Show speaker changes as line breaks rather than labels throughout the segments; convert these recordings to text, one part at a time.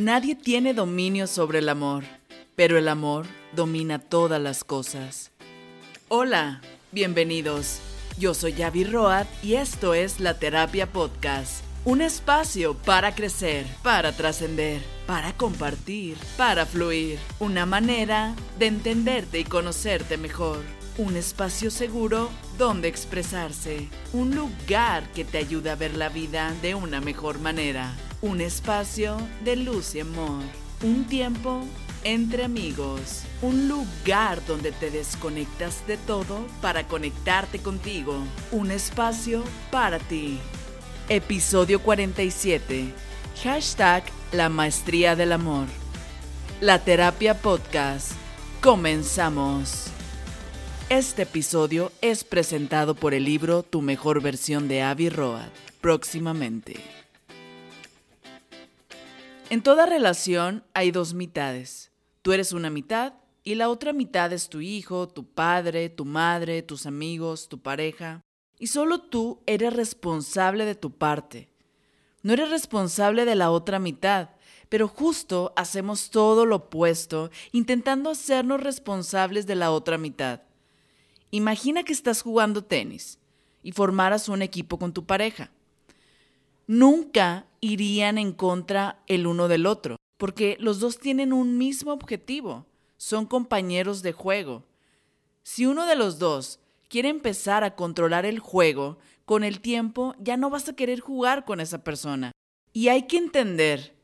Nadie tiene dominio sobre el amor, pero el amor domina todas las cosas. Hola, bienvenidos. Yo soy Yavi Road y esto es La Terapia Podcast. Un espacio para crecer, para trascender, para compartir, para fluir. Una manera de entenderte y conocerte mejor. Un espacio seguro donde expresarse. Un lugar que te ayuda a ver la vida de una mejor manera. Un espacio de luz y amor. Un tiempo entre amigos. Un lugar donde te desconectas de todo para conectarte contigo. Un espacio para ti. Episodio 47. Hashtag La Maestría del Amor. La Terapia Podcast. Comenzamos. Este episodio es presentado por el libro Tu mejor versión de Avi Road, próximamente. En toda relación hay dos mitades. Tú eres una mitad y la otra mitad es tu hijo, tu padre, tu madre, tus amigos, tu pareja. Y solo tú eres responsable de tu parte. No eres responsable de la otra mitad, pero justo hacemos todo lo opuesto, intentando hacernos responsables de la otra mitad. Imagina que estás jugando tenis y formaras un equipo con tu pareja. Nunca irían en contra el uno del otro, porque los dos tienen un mismo objetivo, son compañeros de juego. Si uno de los dos quiere empezar a controlar el juego, con el tiempo ya no vas a querer jugar con esa persona. Y hay que entender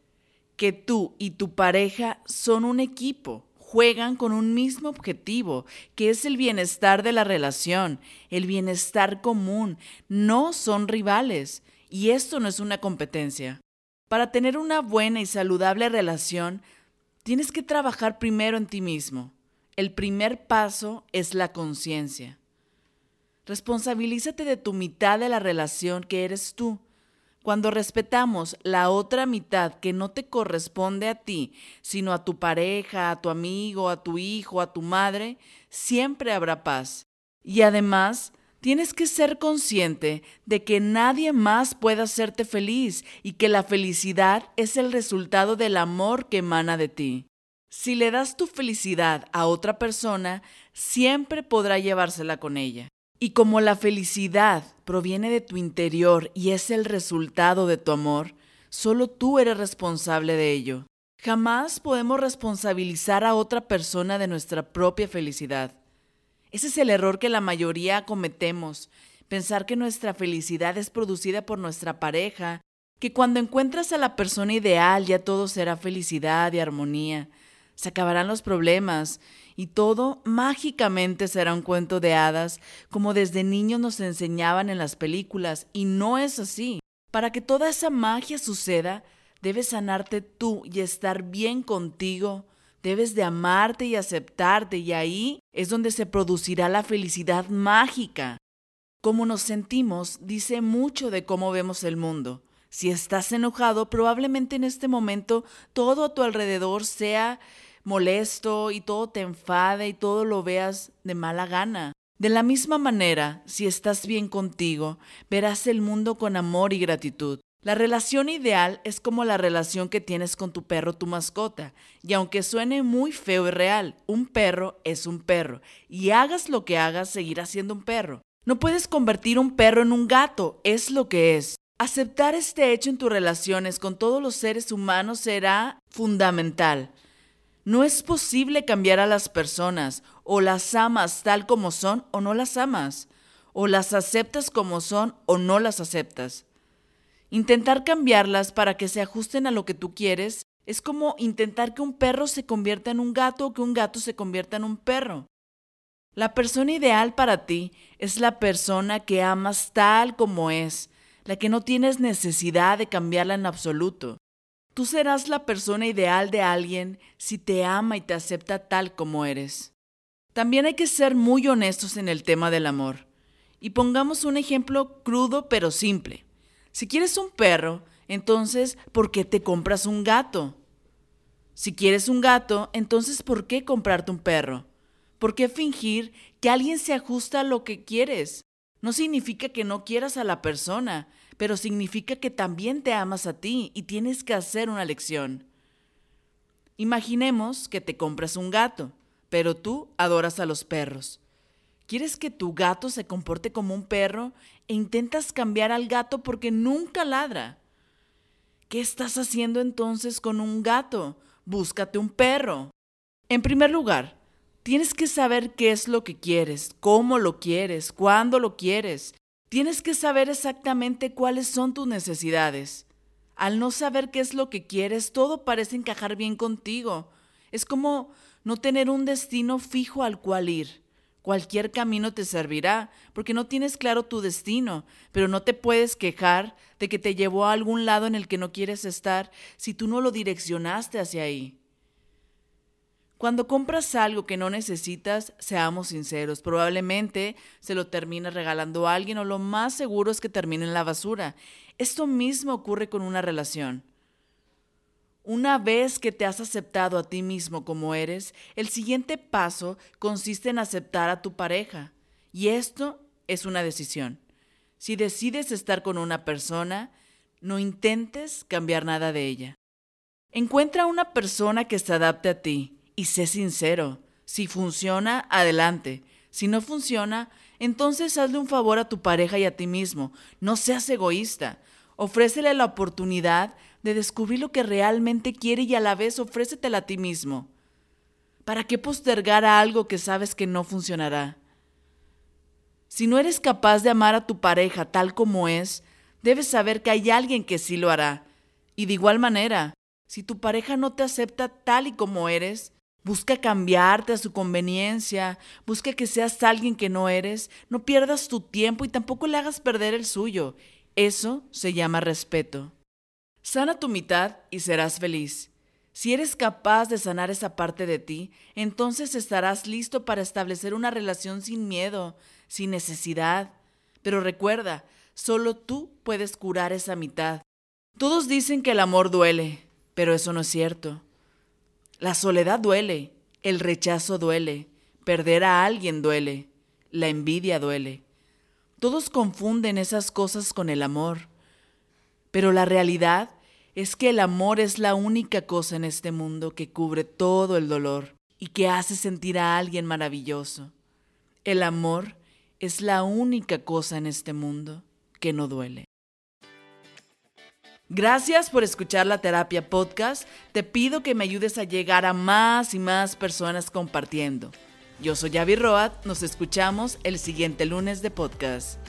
que tú y tu pareja son un equipo, juegan con un mismo objetivo, que es el bienestar de la relación, el bienestar común, no son rivales. Y esto no es una competencia. Para tener una buena y saludable relación, tienes que trabajar primero en ti mismo. El primer paso es la conciencia. Responsabilízate de tu mitad de la relación que eres tú. Cuando respetamos la otra mitad que no te corresponde a ti, sino a tu pareja, a tu amigo, a tu hijo, a tu madre, siempre habrá paz. Y además, tienes que ser consciente de que nadie más puede hacerte feliz y que la felicidad es el resultado del amor que emana de ti. Si le das tu felicidad a otra persona, siempre podrá llevársela con ella. Y como la felicidad proviene de tu interior y es el resultado de tu amor, solo tú eres responsable de ello. Jamás podemos responsabilizar a otra persona de nuestra propia felicidad. Ese es el error que la mayoría cometemos, pensar que nuestra felicidad es producida por nuestra pareja, que cuando encuentras a la persona ideal ya todo será felicidad y armonía, se acabarán los problemas y todo mágicamente será un cuento de hadas como desde niños nos enseñaban en las películas y no es así. Para que toda esa magia suceda, debes sanarte tú y estar bien contigo. Debes de amarte y aceptarte y ahí es donde se producirá la felicidad mágica. Cómo nos sentimos dice mucho de cómo vemos el mundo. Si estás enojado, probablemente en este momento todo a tu alrededor sea molesto y todo te enfade y todo lo veas de mala gana. De la misma manera, si estás bien contigo, verás el mundo con amor y gratitud. La relación ideal es como la relación que tienes con tu perro, tu mascota. Y aunque suene muy feo y real, un perro es un perro. Y hagas lo que hagas, seguirá siendo un perro. No puedes convertir un perro en un gato, es lo que es. Aceptar este hecho en tus relaciones con todos los seres humanos será fundamental. No es posible cambiar a las personas, o las amas tal como son o no las amas, o las aceptas como son o no las aceptas. Intentar cambiarlas para que se ajusten a lo que tú quieres es como intentar que un perro se convierta en un gato o que un gato se convierta en un perro. La persona ideal para ti es la persona que amas tal como es, la que no tienes necesidad de cambiarla en absoluto. Tú serás la persona ideal de alguien si te ama y te acepta tal como eres. También hay que ser muy honestos en el tema del amor. Y pongamos un ejemplo crudo pero simple. Si quieres un perro, entonces, ¿por qué te compras un gato? Si quieres un gato, entonces, ¿por qué comprarte un perro? ¿Por qué fingir que alguien se ajusta a lo que quieres? No significa que no quieras a la persona, pero significa que también te amas a ti y tienes que hacer una lección. Imaginemos que te compras un gato, pero tú adoras a los perros. ¿Quieres que tu gato se comporte como un perro e intentas cambiar al gato porque nunca ladra? ¿Qué estás haciendo entonces con un gato? Búscate un perro. En primer lugar, tienes que saber qué es lo que quieres, cómo lo quieres, cuándo lo quieres. Tienes que saber exactamente cuáles son tus necesidades. Al no saber qué es lo que quieres, todo parece encajar bien contigo. Es como no tener un destino fijo al cual ir. Cualquier camino te servirá, porque no tienes claro tu destino, pero no te puedes quejar de que te llevó a algún lado en el que no quieres estar si tú no lo direccionaste hacia ahí. Cuando compras algo que no necesitas, seamos sinceros, probablemente se lo termine regalando a alguien o lo más seguro es que termine en la basura. Esto mismo ocurre con una relación. Una vez que te has aceptado a ti mismo como eres, el siguiente paso consiste en aceptar a tu pareja. Y esto es una decisión. Si decides estar con una persona, no intentes cambiar nada de ella. Encuentra una persona que se adapte a ti y sé sincero. Si funciona, adelante. Si no funciona, entonces hazle un favor a tu pareja y a ti mismo. No seas egoísta. Ofrécele la oportunidad de descubrir lo que realmente quiere y a la vez ofrécetela a ti mismo. ¿Para qué postergar a algo que sabes que no funcionará? Si no eres capaz de amar a tu pareja tal como es, debes saber que hay alguien que sí lo hará. Y de igual manera, si tu pareja no te acepta tal y como eres, busca cambiarte a su conveniencia, busca que seas alguien que no eres, no pierdas tu tiempo y tampoco le hagas perder el suyo. Eso se llama respeto. Sana tu mitad y serás feliz. Si eres capaz de sanar esa parte de ti, entonces estarás listo para establecer una relación sin miedo, sin necesidad. Pero recuerda, solo tú puedes curar esa mitad. Todos dicen que el amor duele, pero eso no es cierto. La soledad duele, el rechazo duele, perder a alguien duele, la envidia duele. Todos confunden esas cosas con el amor, pero la realidad es que el amor es la única cosa en este mundo que cubre todo el dolor y que hace sentir a alguien maravilloso. El amor es la única cosa en este mundo que no duele. Gracias por escuchar la terapia podcast. Te pido que me ayudes a llegar a más y más personas compartiendo. Yo soy Javi Roat, nos escuchamos el siguiente lunes de podcast.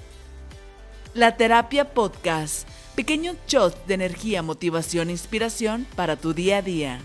La terapia podcast Pequeño shot de energía, motivación e inspiración para tu día a día.